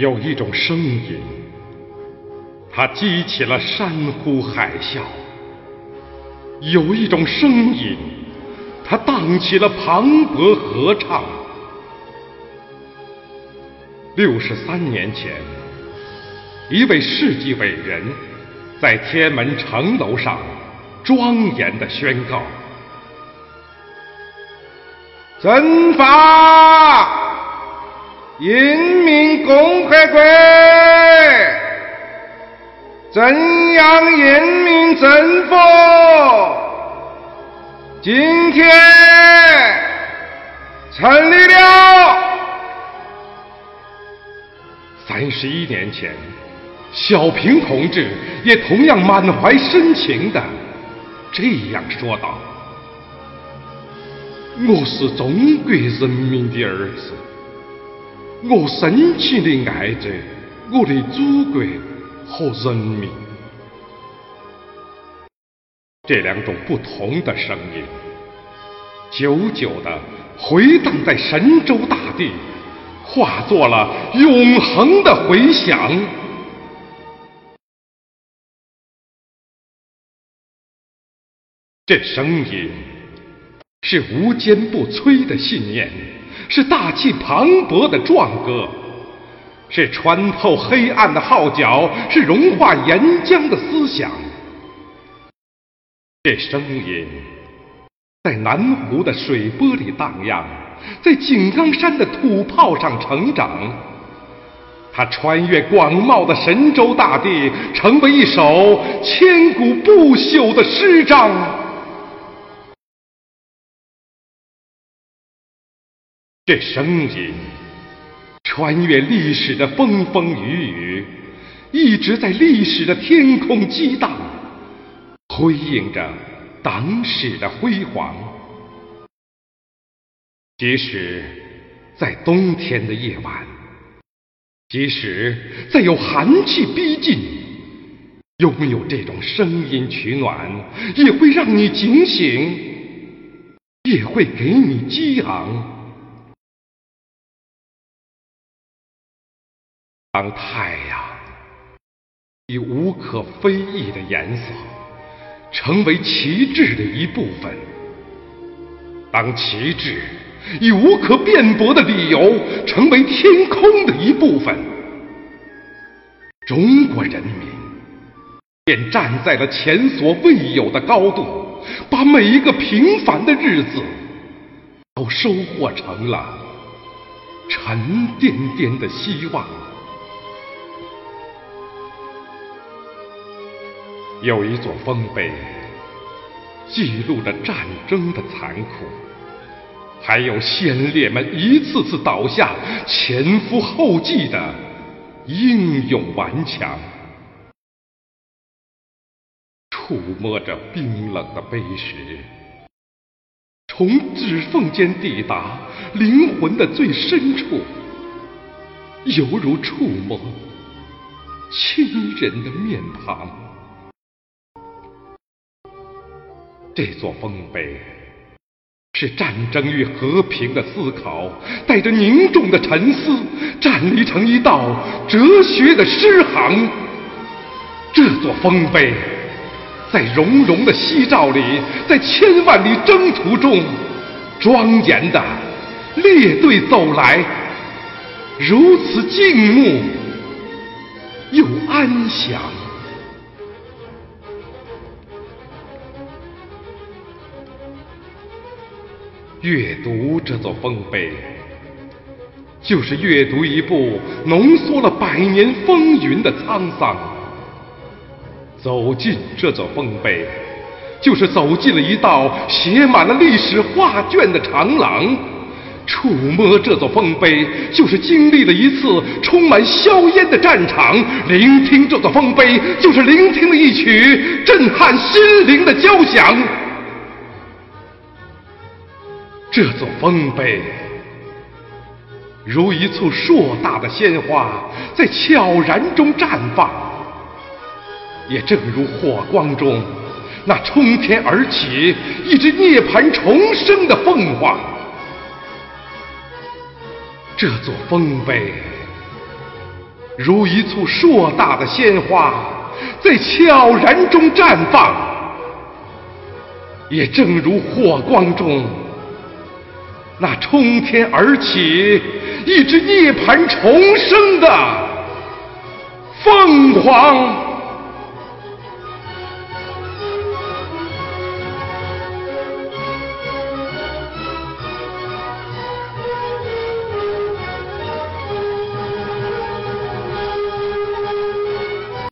有一种声音，它激起了山呼海啸；有一种声音，它荡起了磅礴合唱。六十三年前，一位世纪伟人在天安门城楼上庄严地宣告：“征发！”人共和国中央人民政府今天成立了。三十一年前，小平同志也同样满怀深情的这样说道：“我是中国人民的儿子。”我深情地爱着我的祖国和人民。这两种不同的声音，久久地回荡在神州大地，化作了永恒的回响。这声音是无坚不摧的信念。是大气磅礴的壮歌，是穿透黑暗的号角，是融化岩浆的思想。这声音在南湖的水波里荡漾，在井冈山的土炮上成长。它穿越广袤的神州大地，成为一首千古不朽的诗章。这声音穿越历史的风风雨雨，一直在历史的天空激荡，辉映着党史的辉煌。即使在冬天的夜晚，即使在有寒气逼近，拥有这种声音取暖，也会让你警醒，也会给你激昂。当太阳以无可非议的颜色成为旗帜的一部分，当旗帜以无可辩驳的理由成为天空的一部分，中国人民便站在了前所未有的高度，把每一个平凡的日子都收获成了沉甸甸的希望。有一座丰碑，记录着战争的残酷，还有先烈们一次次倒下、前赴后继的英勇顽强。触摸着冰冷的碑石，从指缝间抵达灵魂的最深处，犹如触摸亲人的面庞。这座丰碑是战争与和平的思考，带着凝重的沉思，站立成一道哲学的诗行。这座丰碑在融融的夕照里，在千万里征途中，庄严的列队走来，如此静穆又安详。阅读这座丰碑，就是阅读一部浓缩了百年风云的沧桑；走进这座丰碑，就是走进了一道写满了历史画卷的长廊；触摸这座丰碑，就是经历了一次充满硝烟的战场；聆听这座丰碑，就是聆听了一曲震撼心灵的交响。这座丰碑如一簇硕大的鲜花，在悄然中绽放；也正如火光中那冲天而起、一只涅槃重生的凤凰。这座丰碑如一簇硕大的鲜花，在悄然中绽放；也正如火光中那冲天而起、一只涅槃重生的凤凰。